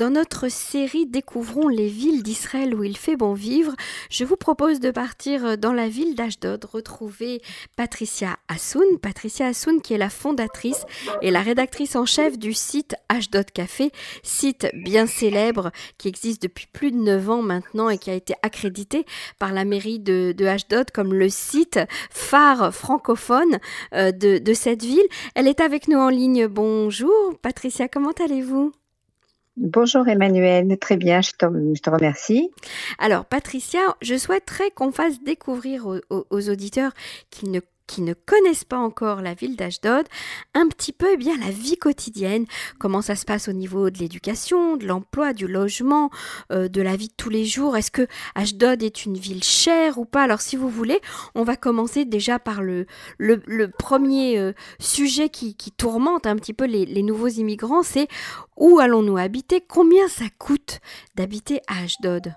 Dans notre série Découvrons les villes d'Israël où il fait bon vivre, je vous propose de partir dans la ville d'Ashdod, retrouver Patricia Hassoun. Patricia Hassoun qui est la fondatrice et la rédactrice en chef du site Ashdod Café, site bien célèbre qui existe depuis plus de 9 ans maintenant et qui a été accrédité par la mairie de, Ashdod comme le site phare francophone euh, de cette ville. Elle est avec nous en ligne. Bonjour Patricia, comment allez-vous? Bonjour Emmanuel, très bien, je te, remercie. Alors Patricia, je souhaiterais qu'on fasse découvrir aux, aux, auditeurs qui ne qui ne connaissent pas encore la ville d'Ashdod, un petit peu eh bien la vie quotidienne, comment ça se passe au niveau de l'éducation, de l'emploi, du logement, euh, de la vie de tous les jours? Est-ce que Ashdod est une ville chère ou pas? Alors si vous voulez, on va commencer déjà par le, premier euh, sujet qui, tourmente un petit peu les, les nouveaux immigrants, c'est où allons-nous habiter? Combien ça coûte d'habiter à Ashdod?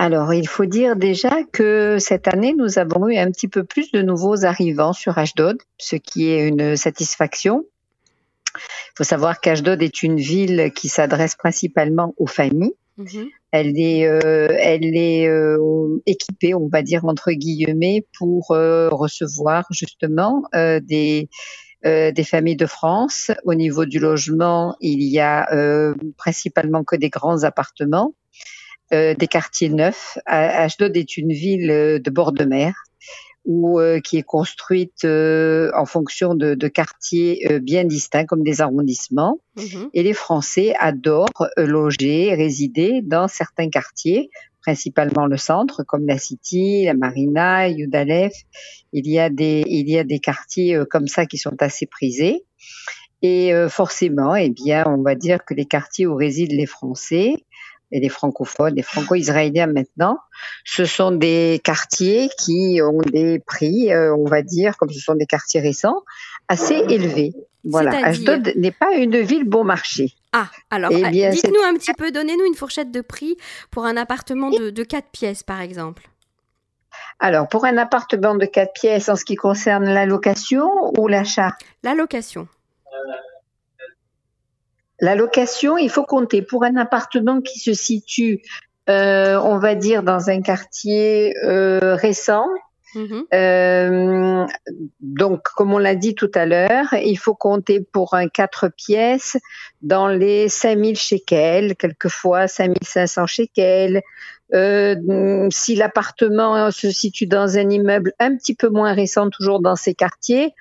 Alors, il faut dire déjà que cette année, nous avons eu un petit peu plus de nouveaux arrivants sur Ashdod, ce qui est une satisfaction. Il faut savoir qu'Ashdod est une ville qui s'adresse principalement aux familles. Mmh. Elle est, euh, elle est euh, équipée, on va dire entre guillemets, pour euh, recevoir justement des, des familles de France. Au niveau du logement, il y a principalement que des grands appartements euh, des quartiers neufs. Ashdod est une ville euh, de bord de mer où, euh, qui est construite euh, en fonction de, de quartiers euh, bien distincts comme des arrondissements. Mmh. Et les Français adorent loger, résider dans certains quartiers, principalement le centre, comme la City, la Marina, Yudalef. Il y a des, il y a des quartiers comme ça qui sont assez prisés. Et forcément, eh bien, on va dire que les quartiers où résident les Français et les francophones, les franco-israéliens maintenant, ce sont des quartiers qui ont des prix, euh, on va dire, comme ce sont des quartiers récents, assez élevés. Voilà, Ashdod n'est pas une ville bon marché. Ah, alors, eh dites-nous un petit peu, donnez-nous une fourchette de prix pour un appartement de, de 4 pièces, par exemple. Alors, pour un appartement de 4 pièces, en ce qui concerne la location ou l'achat? La location. La location, il faut compter pour un appartement qui se situe, euh, on va dire, dans un quartier euh, récent. Mmh. Euh, donc, comme on l'a dit tout à l'heure, il faut compter pour un 4 pièces dans les 5000 shekels, quelquefois 5500 shekels. Euh, si l'appartement se situe dans un immeuble un petit peu moins récent, toujours dans ces quartiers,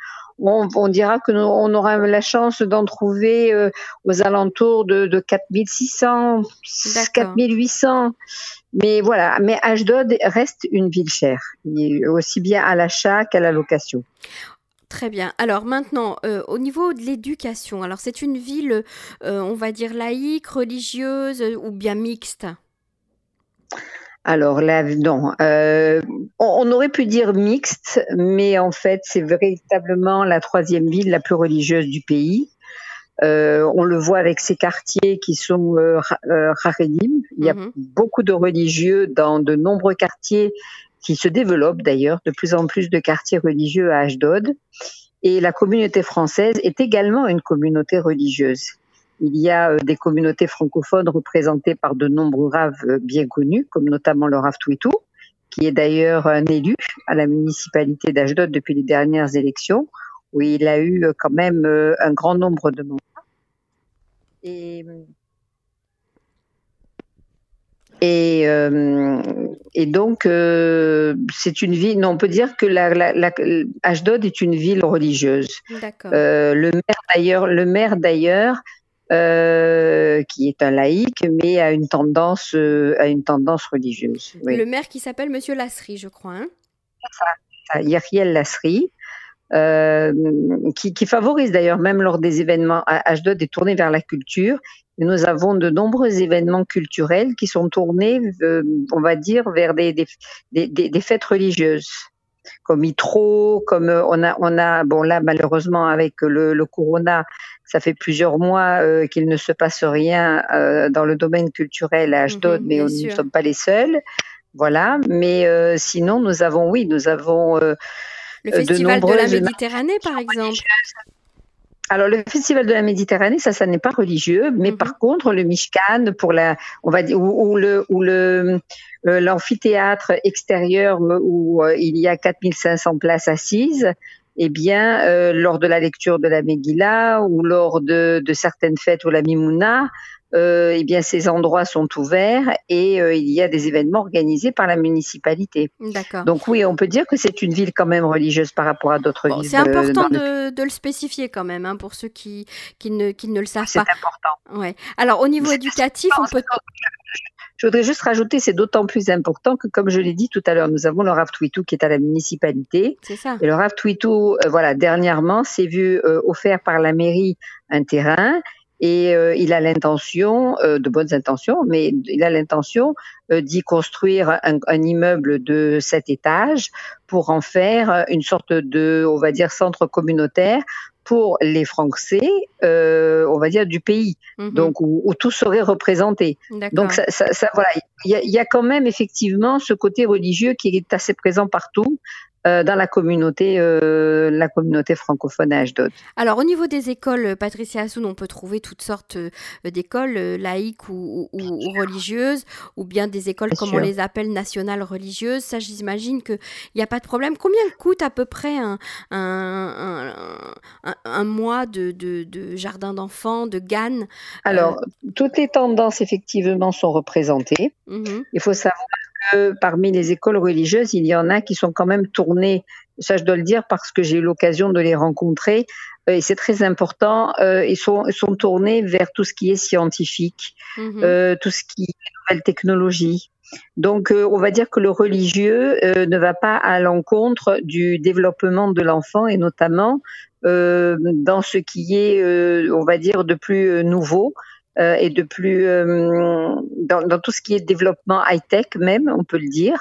on, on dira que nous, on aura la chance d'en trouver euh, aux alentours de, de 4600, 4800. Mais voilà, mais Ashdod reste une ville chère, aussi bien à l'achat qu'à la location. Très bien. Alors maintenant, euh, au niveau de l'éducation, alors c'est une ville, euh, on va dire laïque, religieuse ou bien mixte? Alors là, non. Euh, on, on, aurait pu dire mixte, mais en fait, c'est véritablement la troisième ville la plus religieuse du pays. Euh, on le voit avec ces quartiers qui sont euh, euh Il y a -hmm. beaucoup de religieux dans de nombreux quartiers qui se développent d'ailleurs, de plus en plus de quartiers religieux à Ashdod. Et la communauté française est également une communauté religieuse. Il y a euh, des communautés francophones représentées par de nombreux raves euh, bien connus, comme notamment le Rav Twitou, qui est d'ailleurs un élu à la municipalité d'Ashdod depuis les dernières élections, où il a eu euh, quand même un grand nombre de mandats. Et, et, euh, et donc, euh, c'est une ville, non, on peut dire que la, la, la, Ashdod est une ville religieuse. Euh, le maire d'ailleurs, le maire d'ailleurs, euh, qui est un laïc, mais a une tendance, euh, à une tendance religieuse. Oui. Le maire qui s'appelle Monsieur Lasserie, je crois. Hein ça, Yeriel Lasserie. Euh, qui, qui, favorise d'ailleurs même lors des événements à H2 est tourné vers la culture. Et nous avons de nombreux événements culturels qui sont tournés, euh, on va dire, vers des, des, des, des fêtes religieuses comme Itro, comme euh, on a, on a, bon là malheureusement avec le, le corona, ça fait plusieurs mois euh, qu'il ne se passe rien euh, dans le domaine culturel à Ashdod, mmh, mais nous ne sommes pas les seuls. Voilà, mais euh, sinon nous avons, oui, nous avons le festival de, de la Méditerranée par exemple. alors le festival de la Méditerranée, ça, ça n'est pas religieux, mais par contre le Mishkan pour la, on va dire, ou, le ou le euh, l'amphithéâtre extérieur où euh, il y a 4500 places assises, eh bien, euh, lors de la lecture de la Megillah ou lors de, de certaines fêtes ou la Mimouna, euh, eh bien, ces endroits sont ouverts et euh, il y a des événements organisés par la municipalité. D'accord. Donc oui, on peut dire que c'est une ville quand même religieuse par rapport à d'autres villes. C'est important de, de, le spécifier quand même hein, pour ceux qui, qui, ne, qui ne le savent pas. C'est important. Ouais. Alors au niveau éducatif, on peut. Je voudrais juste rajouter, c'est d'autant plus important que, comme je l'ai dit tout à l'heure, nous avons le Rav Twitou qui est à la municipalité. C'est ça. Et le Rav Twitou, euh, voilà, dernièrement, s'est vu offert par la mairie un terrain et euh, il a l'intention, euh, de bonnes intentions, mais il a l'intention euh, d'y construire un, un, immeuble de sept étages pour en faire une sorte de, on va dire, centre communautaire pour les Français, on va dire, du pays, mhm. donc où, où, tout serait représenté. Donc ça, ça, ça voilà, il y, y a, quand même effectivement ce côté religieux qui est assez présent partout. Euh, dans la communauté, euh, la communauté francophone à Ashdod. Alors au niveau des écoles, Patricia Assoun, on peut trouver toutes sortes euh, d'écoles laïques ou, religieuses, ou bien des écoles comme on les appelle nationales religieuses. Ça, j'imagine qu'il n'y a pas de problème. Combien coûte à peu près un, un, un, mois de, de, jardin d'enfants, de GAN Alors, toutes les tendances effectivement sont représentées. Mhm. Il faut savoir parmi les écoles religieuses, il y en a qui sont quand même tournées, ça je dois le dire parce que j'ai eu l'occasion de les rencontrer, euh, et c'est très important, euh, ils, sont, ils sont tournés vers tout ce qui est scientifique, mhm. euh, tout ce qui est nouvelle technologie. Donc, on va dire que le religieux ne va pas à l'encontre du développement de l'enfant et notamment dans ce qui est, on va dire, de plus nouveau. Euh, et de plus euh, dans, dans, tout ce qui est développement high tech même, on peut le dire.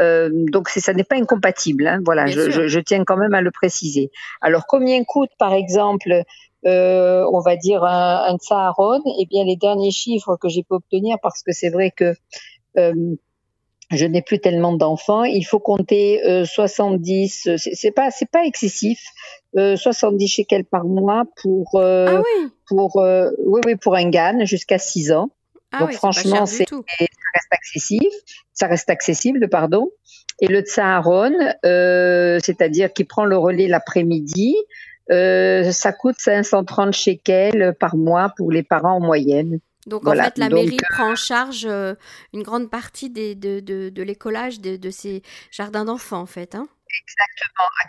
Euh, donc ça n'est pas incompatible. Hein, voilà, je, je, je, tiens quand même à le préciser. Alors combien coûte par exemple, euh, on va dire un, un Saharon? Eh bien les derniers chiffres que j'ai pu obtenir, parce que c'est vrai que euh, je n'ai plus tellement d'enfants. Il faut compter euh, 70, c'est pas c'est pas excessif, euh, 70 shekels par mois pour euh, ah oui. pour euh, oui oui pour un GAN jusqu'à 6 ans. Ah Donc franchement, c'est ça reste accessible, ça reste accessible, pardon. Et le Tsaharon, euh, c'est-à-dire qui prend le relais l'après-midi, ça coûte 530 shekels par mois pour les parents en moyenne. Donc en fait, la mairie euh, prend en charge euh, une grande partie des, de, de, de l'écolage de, de, ces jardins d'enfants, en fait. Hein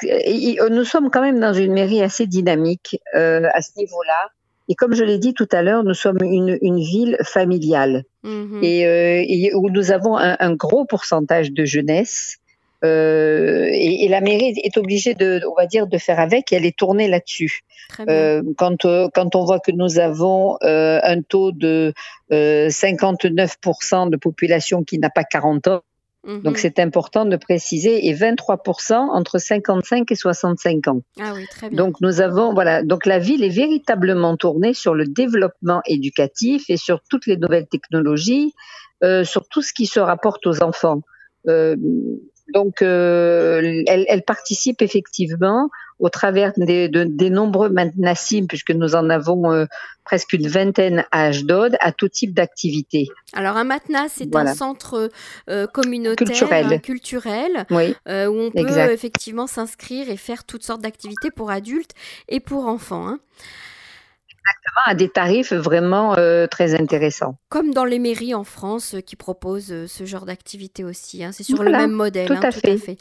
Exactement. nous sommes quand même dans une mairie assez dynamique euh, à ce niveau-là. Et comme je l'ai dit tout à l'heure, nous sommes une, une ville familiale mmh et, euh, et, où nous avons un, un, gros pourcentage de jeunesse. Euh, et, et, la mairie est obligée de, on va dire, de faire avec. Et elle est tournée là-dessus. Euh, quand, euh, quand on voit que nous avons un taux de 59% de population qui n'a pas 40 ans, mhm. donc c'est important de préciser, et 23% entre 55 et 65 ans. Ah oui, très bien. Donc nous avons, voilà, donc la ville est véritablement tournée sur le développement éducatif et sur toutes les nouvelles technologies, sur tout ce qui se rapporte aux enfants. Euh, donc, euh, elle, elle, participe effectivement au travers des, de, des nombreux Nassim, puisque nous en avons euh, presque une vingtaine à Ashdod, à tout type d'activité. Alors, un matnas, c'est voilà. un centre euh, communautaire culturel, culturel oui, euh, où on peut exact. effectivement s'inscrire et faire toutes sortes d'activités pour adultes et pour enfants. Hein. Exactement, à des tarifs vraiment euh, très intéressants. Comme dans les mairies en France euh, qui proposent euh, ce genre d'activité aussi. Hein. C'est sur voilà, le même modèle. Tout, hein, à, tout fait. à fait.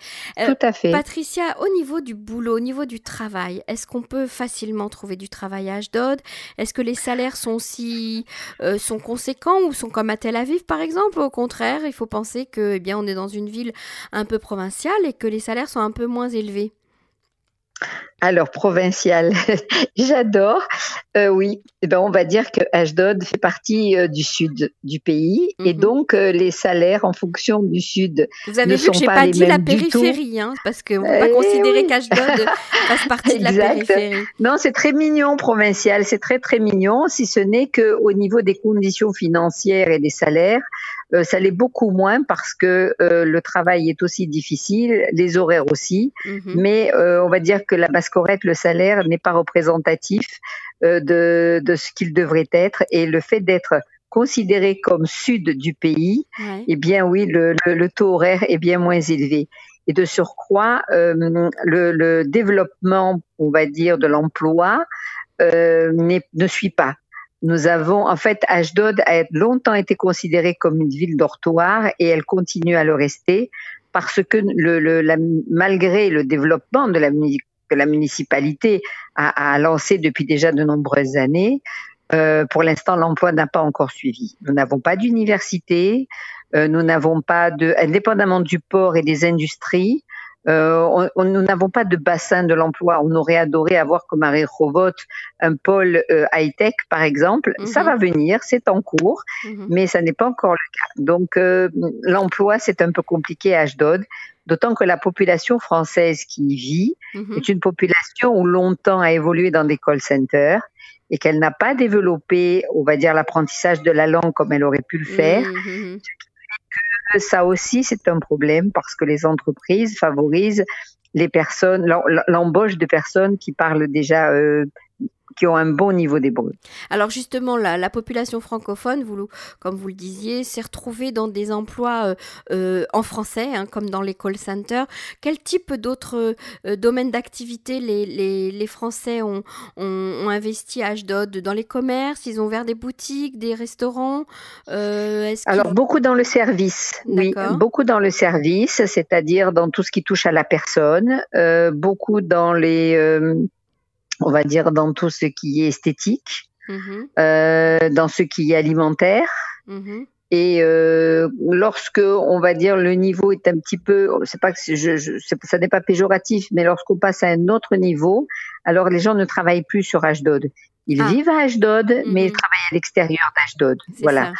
tout à fait. Patricia, au niveau du boulot, au niveau du travail, est-ce qu'on peut facilement trouver du travail à Ashdod Est-ce que les salaires sont euh, sont conséquents ou sont comme à Tel Aviv par exemple? Au contraire, il faut penser que eh bien on est dans une ville un peu provinciale et que les salaires sont un peu moins élevés. Alors, provincial, j'adore. Euh, oui, eh ben, on va dire que Ashdod fait partie euh, du sud du pays mm -hmm. et mhm. donc euh, les salaires en fonction du sud. Vous avez ne vu que j'ai pas, pas dit la périphérie, hein, parce qu'on ne peut pas considérer oui. qu'Ashdod fasse partie de la périphérie. Non, c'est très mignon, provincial, c'est très très mignon, si ce n'est qu'au niveau des conditions financières et des salaires, ça l'est beaucoup moins parce que le travail est aussi difficile, les horaires aussi, mhm. mais on va dire que la base correcte, le salaire n'est pas représentatif de, de ce qu'il devrait être et le fait d'être considéré comme sud du pays, eh bien oui, le, le, taux horaire est bien moins élevé. Et de surcroît, euh, le, le, développement, on va dire, de l'emploi euh, ne suit pas. Nous avons, en fait, Ashdod a longtemps été considérée comme une ville dortoir et elle continue à le rester parce que le, la, malgré le développement de la, que la municipalité a, a lancé depuis déjà de nombreuses années, euh, pour l'instant, l'emploi n'a pas encore suivi. Nous n'avons pas d'université, euh, nous n'avons pas de, indépendamment du port et des industries, euh, on, nous n'avons pas de bassin de l'emploi. On aurait adoré avoir comme à Rehovot un pôle euh, high-tech, par exemple. Ça mhm. va venir, c'est en cours, mhm. mais ça n'est pas encore le cas. Donc euh, l'emploi, c'est un peu compliqué à Ashdod, d'autant que la population française qui y vit mhm. est une population où longtemps a évolué dans des call centers et qu'elle n'a pas développé, on va dire, l'apprentissage de la langue comme elle aurait pu le faire. Mmh, ça aussi, c'est un problème parce que les entreprises favorisent les personnes, l'embauche de personnes qui parlent déjà euh, qui ont un bon niveau d'hébreu. Alors justement, la, la, population francophone, vous, comme vous le disiez, s'est retrouvée dans des emplois euh, euh, en français, hein, comme dans les call centers. Quel type d'autres euh, domaines d'activité les, les, les, Français ont, ont, investi à Ashdod Dans les commerces Ils ont ouvert des boutiques, des restaurants Alors beaucoup dans le service, oui, beaucoup dans le service, c'est-à-dire dans tout ce qui touche à la personne, beaucoup dans les on va dire, dans tout ce qui est esthétique, mhm. euh, dans ce qui est alimentaire. Mhm. Et euh, lorsque, on va dire, le niveau est un petit peu, c'est pas que je, je, ça n'est pas péjoratif, mais lorsqu'on passe à un autre niveau, alors les gens ne travaillent plus sur Ashdod. Ils ah. vivent à Ashdod, mais ils mhm. travaillent à l'extérieur d'Ashdod. Voilà.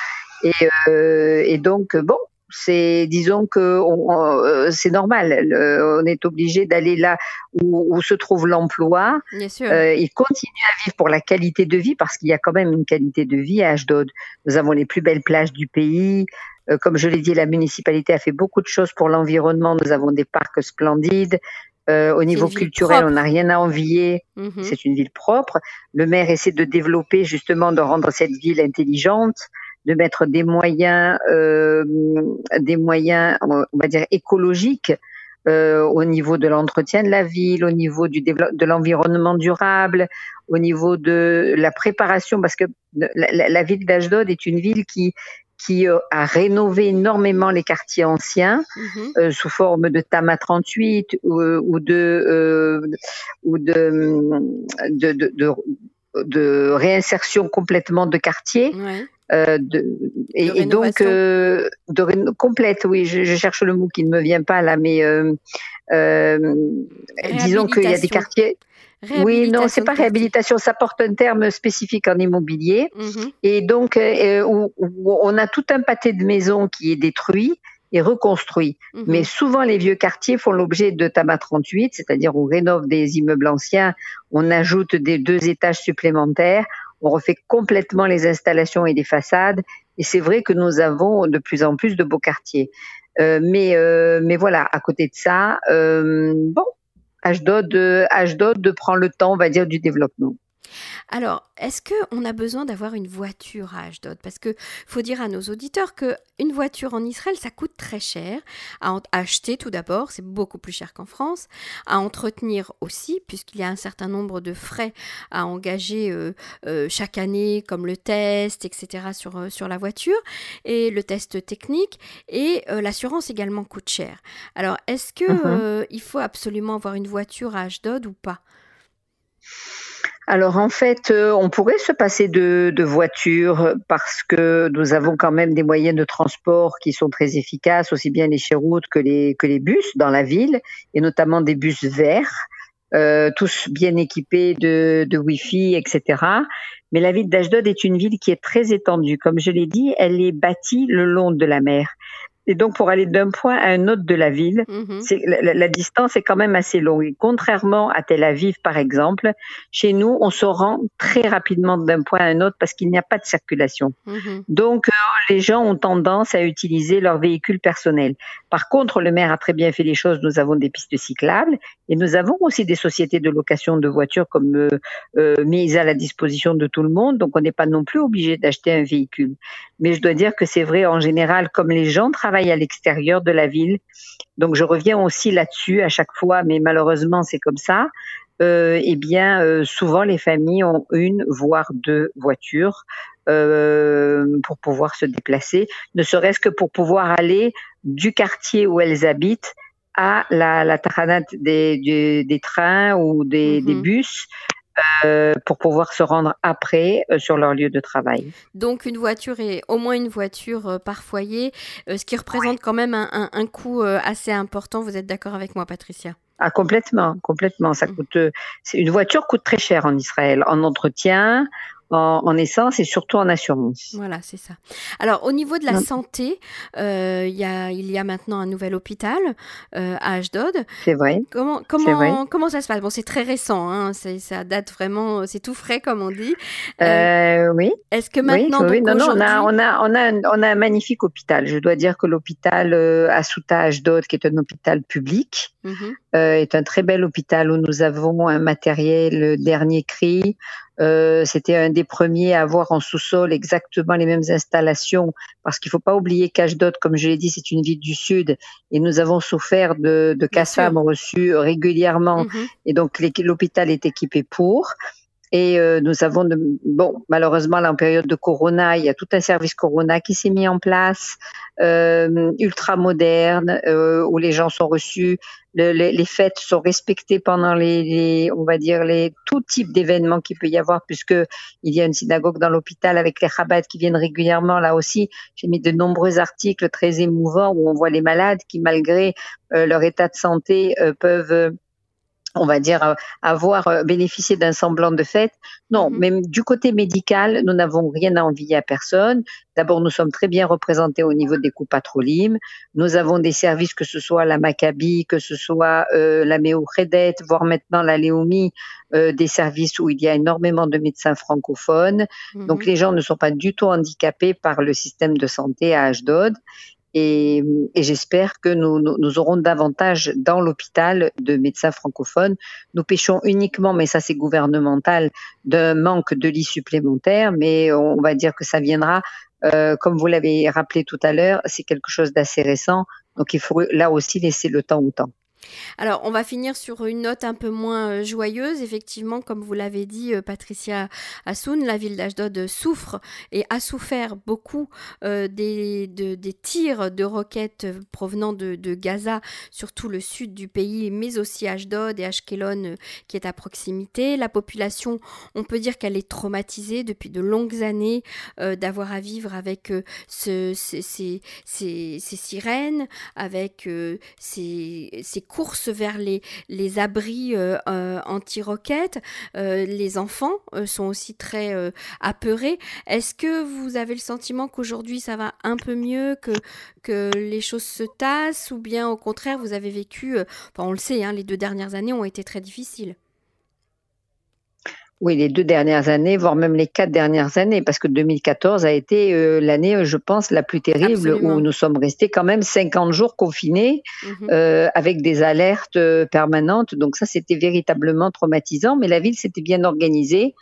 Et, euh, et donc, bon, c'est disons que euh, c'est normal. on est obligé d'aller là où, se trouve l'emploi. Euh, il continue à vivre pour la qualité de vie parce qu'il y a quand même une qualité de vie à Ashdod. Nous avons les plus belles plages du pays. Euh, comme je l'ai dit, la municipalité a fait beaucoup de choses pour l'environnement. Nous avons des parcs splendides. au niveau culturel, on n'a rien à envier. Mhm. C'est une ville propre. Le maire essaie de développer justement, de rendre cette ville intelligente de mettre des moyens, euh, des moyens, on va dire écologiques euh, au niveau de l'entretien de la ville, au niveau du de l'environnement durable, au niveau de la préparation, parce que la, ville d'Ashdod est une ville qui qui euh, a rénové énormément les quartiers anciens mhm. euh, sous forme de Tama 38 ou, ou de ou de de, de, de, de réinsertion complètement de quartiers. Ouais. Euh, de, et, donc euh, de complète, oui, je, je, cherche le mot qui ne me vient pas là, mais euh, disons qu'il y a des quartiers. Oui, non, c'est pas réhabilitation, ça porte un terme spécifique en immobilier. Mhm. Et donc, où, où on a tout un pâté de maisons qui est détruit et reconstruit. Mhm. Mais souvent, les vieux quartiers font l'objet de Tama 38, c'est-à-dire on rénove des immeubles anciens, on ajoute des deux étages supplémentaires, on refait complètement les installations et les façades. Et c'est vrai que nous avons de plus en plus de beaux quartiers. Euh, mais, euh, mais voilà, à côté de ça, euh, bon, Ashdod, Ashdod prend le temps, on va dire, du développement. Alors, est-ce qu'on a besoin d'avoir une voiture à Ashdod? Parce que faut dire à nos auditeurs que une voiture en Israël, ça coûte très cher à, acheter tout d'abord, c'est beaucoup plus cher qu'en France, à entretenir aussi, puisqu'il y a un certain nombre de frais à engager euh, euh, chaque année, comme le test, etc. sur, euh, sur la voiture, et le test technique, et l'assurance également coûte cher. Alors, est-ce que uh-huh. il faut absolument avoir une voiture à Ashdod ou pas? Alors en fait, euh, on pourrait se passer de, de voitures parce que nous avons quand même des moyens de transport qui sont très efficaces, aussi bien les chéroutes que les, que les bus dans la ville, et notamment des bus verts, euh, tous bien équipés de, de Wi-Fi, etc. Mais la ville d'Ashdod est une ville qui est très étendue. Comme je l'ai dit, elle est bâtie le long de la mer. Et donc, pour aller d'un point à un autre de la ville, mhm. la, distance est quand même assez longue. Et contrairement à Tel Aviv, par exemple, chez nous, on se rend très rapidement d'un point à un autre parce qu'il n'y a pas de circulation. Mhm. Donc, euh, les gens ont tendance à utiliser leur véhicule personnel. Par contre, le maire a très bien fait les choses. Nous avons des pistes cyclables et nous avons aussi des sociétés de location de voitures comme euh, euh, mises à la disposition de tout le monde. Donc, on n'est pas non plus obligé d'acheter un véhicule. Mais je dois dire que c'est vrai en général, comme les gens travaillent à l'extérieur de la ville. Donc, je reviens aussi là-dessus à chaque fois, mais malheureusement, c'est comme ça. Euh, eh bien, euh, souvent les familles ont une voire deux voitures euh, pour pouvoir se déplacer, ne serait-ce que pour pouvoir aller du quartier où elles habitent à la, la des, des, trains ou des, des mhm. bus euh, pour pouvoir se rendre après euh, sur leur lieu de travail. Donc une voiture et au moins une voiture euh, par foyer, ce qui représente quand même un, un, coût assez important. Vous êtes d'accord avec moi, Patricia? Ah complètement, complètement. Ça mmh. coûte. Une voiture coûte très cher en Israël en entretien, en, essence et surtout en assurance. Voilà, c'est ça. Alors, au niveau de la santé, euh, y a, il y a maintenant un nouvel hôpital euh, à Ashdod. C'est vrai. Comment, comment, comment ça se passe? Bon, c'est très récent, hein, ça date vraiment, c'est tout frais, comme on dit. Euh, oui. Est-ce que maintenant, oui, non, non, on, a, on, a, on, a un, on a un magnifique hôpital. Je dois dire que l'hôpital à Souta Ashdod, qui est un hôpital public, mhm. Est un très bel hôpital où nous avons un matériel dernier cri, euh, c'était un des premiers à avoir en sous-sol exactement les mêmes installations, parce qu'il ne faut pas oublier qu'Ashdod, comme je l'ai dit, c'est une ville du Sud, et nous avons souffert de, de Kassam reçus régulièrement, mhm. et donc l'hôpital est équipé pour. Et euh, nous avons, de, bon, malheureusement, là, en période de Corona, il y a tout un service Corona qui s'est mis en place, euh, ultra moderne, euh, où les gens sont reçus, le, les, les, fêtes sont respectées pendant les, les on va dire, les tout type d'événements qu'il peut y avoir, puisque il y a une synagogue dans l'hôpital avec les rabbats qui viennent régulièrement. Là aussi, j'ai mis de nombreux articles très émouvants où on voit les malades qui, malgré euh, leur état de santé, euh, peuvent on va dire, euh, avoir euh, bénéficié d'un semblant de fête. Non, mhm. même du côté médical, nous n'avons rien à envier à personne. D'abord, nous sommes très bien représentés au niveau des coupes patrolimes. Nous avons des services, que ce soit la Maccabi, que ce soit euh, la Méo-Redet, voire maintenant la Léomi, euh, des services où il y a énormément de médecins francophones. Donc, mhm. les gens ne sont pas du tout handicapés par le système de santé à Ashdod. Et, j'espère que nous, aurons davantage dans l'hôpital de médecins francophones. Nous pêchons uniquement, mais ça c'est gouvernemental, d'un manque de lits supplémentaires, mais on va dire que ça viendra, euh, comme vous l'avez rappelé tout à l'heure, c'est quelque chose d'assez récent. Donc il faut là aussi laisser le temps au temps. Alors, on va finir sur une note un peu moins euh, joyeuse. Effectivement, comme vous l'avez dit, euh, Patricia Assoun, la ville d'Ashdod souffre et a souffert beaucoup euh, des, tirs de roquettes provenant de, Gaza, surtout le sud du pays, mais aussi Ashdod et Ashkelon qui est à proximité. La population, on peut dire qu'elle est traumatisée depuis de longues années d'avoir à vivre avec ces, sirènes, avec ces, ces course vers les, abris euh, euh, anti-roquettes. Euh, les enfants sont aussi très apeurés. Est-ce que vous avez le sentiment qu'aujourd'hui ça va un peu mieux, que, que les choses se tassent, ou bien au contraire vous avez vécu, on le sait, hein, les deux dernières années ont été très difficiles? Oui, les deux dernières années, voire même les quatre dernières années, parce que 2014 a été euh, l'année, je pense, la plus terrible où nous sommes restés quand même 50 jours confinés mhm. euh, avec des alertes euh, permanentes. Donc ça, c'était véritablement traumatisant, mais la ville s'était bien organisée.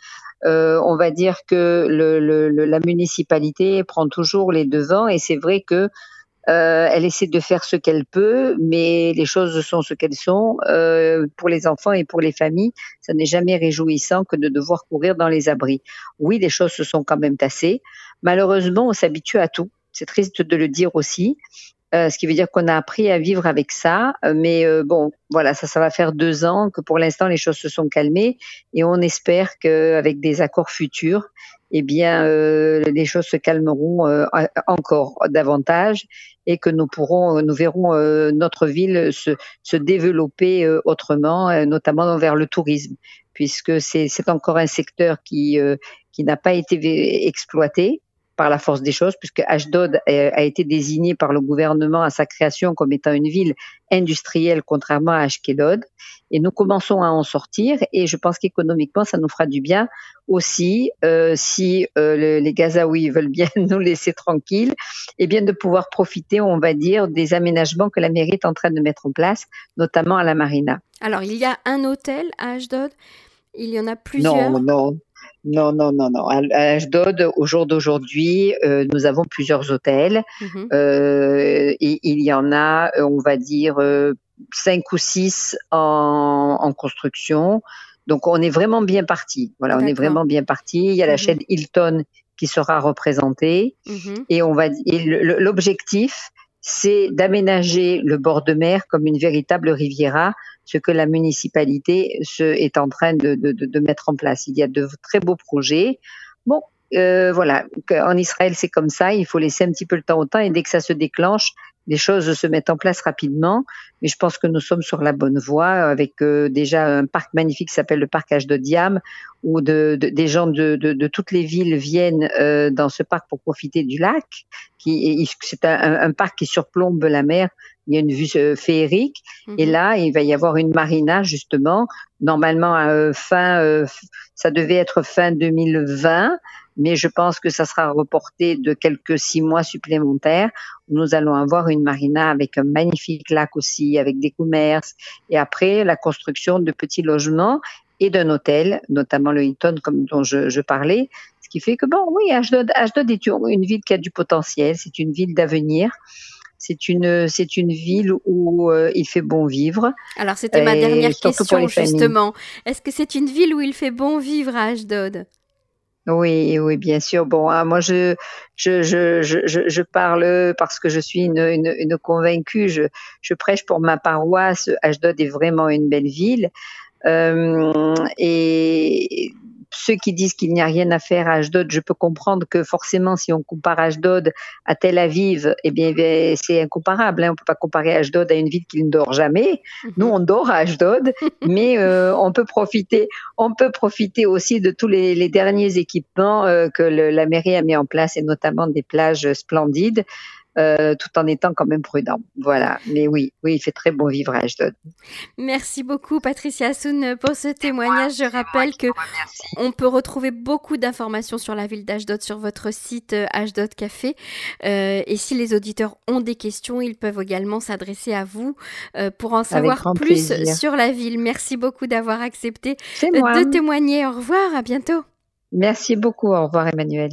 on va dire que le, la municipalité prend toujours les devants et c'est vrai que euh, elle essaie de faire ce qu'elle peut, mais les choses sont ce qu'elles sont. Euh, pour les enfants et pour les familles, ça n'est jamais réjouissant que de devoir courir dans les abris. Oui, les choses se sont quand même tassées. Malheureusement, on s'habitue à tout. C'est triste de le dire aussi. Euh, ce qui veut dire qu'on a appris à vivre avec ça. Euh, mais euh, bon, voilà, ça, ça va faire deux ans que pour l'instant les choses se sont calmées et on espère qu'avec des accords futurs, eh bien, les choses se calmeront encore davantage et que nous pourrons, nous verrons notre ville se, se développer autrement, notamment vers le tourisme, puisque c'est encore un secteur qui qui n'a pas été exploité par la force des choses, puisque Ashdod a été désigné par le gouvernement à sa création comme étant une ville industrielle, contrairement à Ashkelod. Et nous commençons à en sortir, et je pense qu'économiquement, ça nous fera du bien aussi, euh, si euh, les Gazaouis veulent bien nous laisser tranquilles, et bien de pouvoir profiter, on va dire, des aménagements que la mairie est en train de mettre en place, notamment à la marina. Alors, il y a un hôtel à Ashdod, il y en a plusieurs? Non, non. Non, non, non, non. À Ashdod, au jour d'aujourd'hui, euh, nous avons plusieurs hôtels. Mhm. Euh, et il y en a, euh, on va dire, cinq ou six en, construction. Donc, on est vraiment bien parti. Voilà, on est vraiment bien parti. Il y a la mhm. chaîne Hilton qui sera représentée. Mhm. Et on va l'objectif, c'est d'aménager le bord de mer comme une véritable riviera ce que la municipalité se, est en train de, de, de, mettre en place. Il y a de très beaux projets. Bon, euh, voilà, en Israël c'est comme ça, il faut laisser un petit peu le temps au temps et dès que ça se déclenche, les choses se mettent en place rapidement. Mais je pense que nous sommes sur la bonne voie avec euh, déjà un parc magnifique qui s'appelle le parc H de Diam, où de, de, des gens de, de, toutes les villes viennent euh, dans ce parc pour profiter du lac. Qui c'est un, un, parc qui surplombe la mer. Il y a une vue euh, féerique. Et mhm. là, il va y avoir une marina justement. Normalement, fin, ça devait être fin 2020 mais je pense que ça sera reporté de quelques six mois supplémentaires. Nous allons avoir une marina avec un magnifique lac aussi, avec des commerces, et après la construction de petits logements et d'un hôtel, notamment le Hilton, comme dont je, parlais. Ce qui fait que bon, oui, Ashdod, Ashdod est une ville qui a du potentiel. C'est une ville d'avenir. C'est une, c'est une ville où euh, il fait bon vivre. Alors, c'était ma dernière question, justement. Est-ce que c'est une ville où il fait bon vivre à Ashdod oui, oui, bien sûr. Bon, ah, moi, je, je, je, je, je parle parce que je suis une, une, une convaincue. Je, je prêche pour ma paroisse. Ashdod est vraiment une belle ville. Euh, et ceux qui disent qu'il n'y a rien à faire à Ashdod, je peux comprendre que forcément, si on compare Ashdod à Tel Aviv, eh bien, eh c'est incomparable. Hein. On ne peut pas comparer Ashdod à une ville qui ne dort jamais. Mhm. Nous, on dort à Ashdod, mais euh, on peut profiter, on peut profiter aussi de tous les, derniers équipements euh, que la mairie a mis en place, et notamment des plages splendides. Euh, tout en étant quand même prudent. Voilà. Mais oui, oui, il fait très bon vivre à Ashdod. Merci beaucoup, Patricia Assoun, pour ce témoignage. Je rappelle que on peut retrouver beaucoup d'informations sur la ville d'Ashdod sur votre site euh, Ashdod Café. Euh, et si les auditeurs ont des questions, ils peuvent également s'adresser à vous pour en savoir plus sur la ville. Merci beaucoup d'avoir accepté de témoigner. Au revoir, à bientôt. Merci beaucoup. Au revoir, Emmanuel.